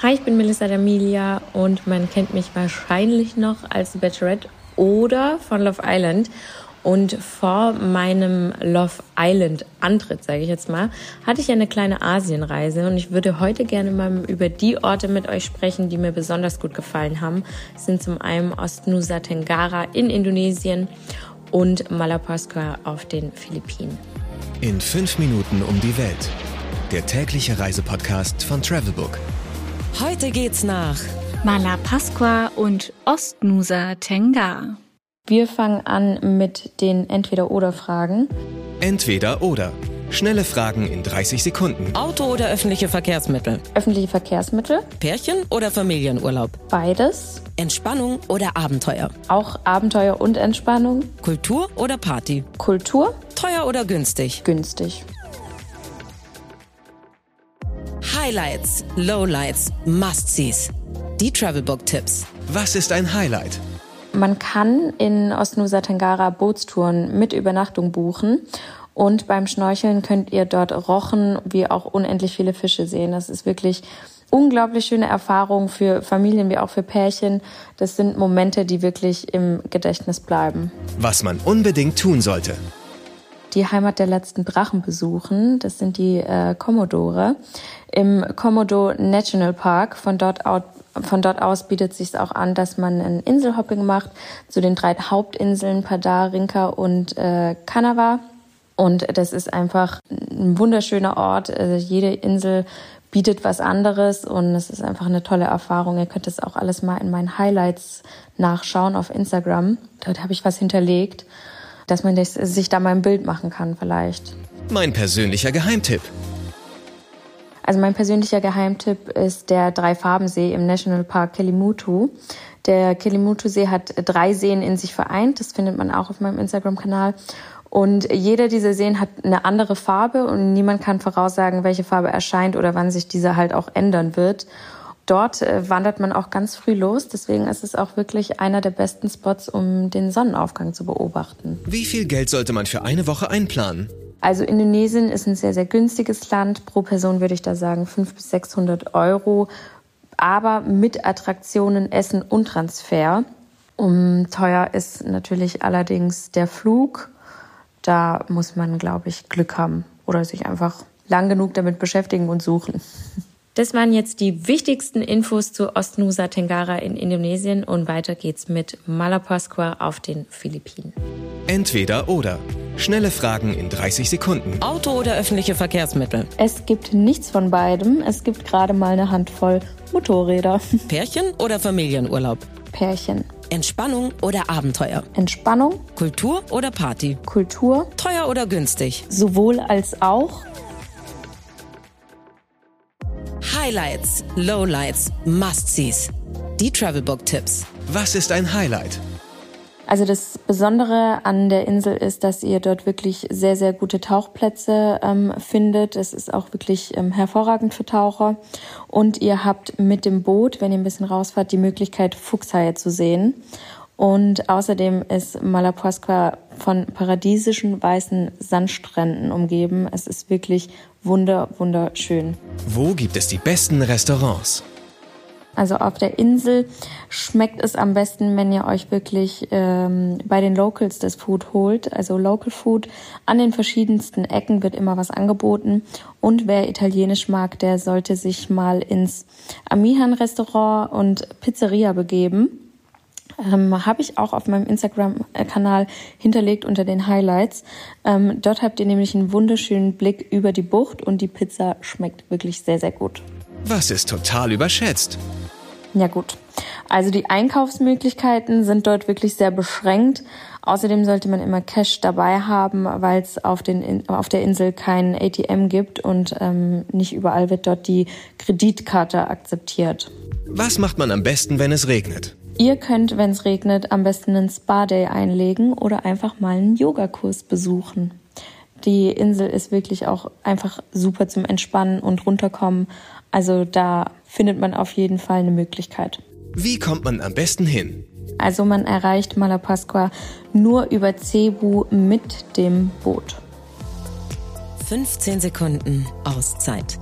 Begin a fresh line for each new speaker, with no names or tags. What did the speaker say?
Hi, ich bin Melissa D'Amelia und man kennt mich wahrscheinlich noch als Bachelorette oder von Love Island. Und vor meinem Love Island Antritt, sage ich jetzt mal, hatte ich eine kleine Asienreise und ich würde heute gerne mal über die Orte mit euch sprechen, die mir besonders gut gefallen haben. Es sind zum einen Ostnusa Tenggara in Indonesien und Malapascua auf den Philippinen.
In fünf Minuten um die Welt. Der tägliche Reisepodcast von Travelbook.
Heute geht's nach
Malapascua und Ostnusa Tenggara.
Wir fangen an mit den Entweder-Oder-Fragen.
Entweder oder. Schnelle Fragen in 30 Sekunden.
Auto oder öffentliche Verkehrsmittel?
Öffentliche Verkehrsmittel,
Pärchen oder Familienurlaub?
beides.
Entspannung oder Abenteuer?
Auch Abenteuer und Entspannung.
Kultur oder Party?
Kultur,
Teuer oder günstig?
günstig.
Highlights, Lowlights, Must-Sees. Die Travelbook-Tipps.
Was ist ein Highlight?
Man kann in Ostnusa Tenggara Bootstouren mit Übernachtung buchen. Und beim Schnorcheln könnt ihr dort Rochen wie auch unendlich viele Fische sehen. Das ist wirklich unglaublich schöne Erfahrung für Familien wie auch für Pärchen. Das sind Momente, die wirklich im Gedächtnis bleiben.
Was man unbedingt tun sollte.
Die Heimat der letzten Drachen besuchen. Das sind die äh, Kommodore im Komodo National Park. Von dort, out, von dort aus bietet sich auch an, dass man ein Inselhopping macht zu den drei Hauptinseln Padar, Rinka und äh, Kanava. Und das ist einfach ein wunderschöner Ort. Also jede Insel bietet was anderes und es ist einfach eine tolle Erfahrung. Ihr könnt das auch alles mal in meinen Highlights nachschauen auf Instagram. Dort habe ich was hinterlegt, dass man sich da mal ein Bild machen kann vielleicht.
Mein persönlicher Geheimtipp.
Also mein persönlicher Geheimtipp ist der Drei-Farben-See im Nationalpark Kelimutu. Der Kelimutu-See hat drei Seen in sich vereint. Das findet man auch auf meinem Instagram-Kanal. Und jeder dieser Seen hat eine andere Farbe und niemand kann voraussagen, welche Farbe erscheint oder wann sich diese halt auch ändern wird. Dort äh, wandert man auch ganz früh los. Deswegen ist es auch wirklich einer der besten Spots, um den Sonnenaufgang zu beobachten.
Wie viel Geld sollte man für eine Woche einplanen?
Also Indonesien ist ein sehr, sehr günstiges Land. Pro Person würde ich da sagen 500 bis 600 Euro. Aber mit Attraktionen, Essen und Transfer. Um, teuer ist natürlich allerdings der Flug. Da muss man, glaube ich, Glück haben oder sich einfach lang genug damit beschäftigen und suchen. Das waren jetzt die wichtigsten Infos zu Ostnusa Tenggara in Indonesien und weiter geht's mit Malapascua auf den Philippinen.
Entweder oder. Schnelle Fragen in 30 Sekunden.
Auto oder öffentliche Verkehrsmittel?
Es gibt nichts von beidem. Es gibt gerade mal eine Handvoll Motorräder.
Pärchen oder Familienurlaub?
Pärchen.
Entspannung oder Abenteuer?
Entspannung,
Kultur oder Party?
Kultur,
Teuer oder günstig?
sowohl als auch.
Highlights, Lowlights, Must-Sees. Die Travelbook-Tipps.
Was ist ein Highlight?
Also das Besondere an der Insel ist, dass ihr dort wirklich sehr, sehr gute Tauchplätze ähm, findet. Es ist auch wirklich ähm, hervorragend für Taucher. Und ihr habt mit dem Boot, wenn ihr ein bisschen rausfahrt, die Möglichkeit, Fuchshaie zu sehen. Und außerdem ist Malapascua von paradiesischen weißen Sandstränden umgeben. Es ist wirklich wunder, wunderschön.
Wo gibt es die besten Restaurants?
Also auf der Insel schmeckt es am besten, wenn ihr euch wirklich ähm, bei den Locals das Food holt. Also Local Food an den verschiedensten Ecken wird immer was angeboten. Und wer Italienisch mag, der sollte sich mal ins Amihan Restaurant und Pizzeria begeben. Ähm, Habe ich auch auf meinem Instagram-Kanal hinterlegt unter den Highlights. Ähm, dort habt ihr nämlich einen wunderschönen Blick über die Bucht und die Pizza schmeckt wirklich sehr, sehr gut.
Was ist total überschätzt?
Ja gut. Also die Einkaufsmöglichkeiten sind dort wirklich sehr beschränkt. Außerdem sollte man immer Cash dabei haben, weil es auf, den, auf der Insel kein ATM gibt und ähm, nicht überall wird dort die Kreditkarte akzeptiert.
Was macht man am besten, wenn es regnet?
Ihr könnt, wenn es regnet, am besten einen Spa-Day einlegen oder einfach mal einen Yogakurs besuchen. Die Insel ist wirklich auch einfach super zum Entspannen und runterkommen. Also da findet man auf jeden Fall eine Möglichkeit.
Wie kommt man am besten hin?
Also man erreicht Malapascua nur über Cebu mit dem Boot.
15 Sekunden Auszeit.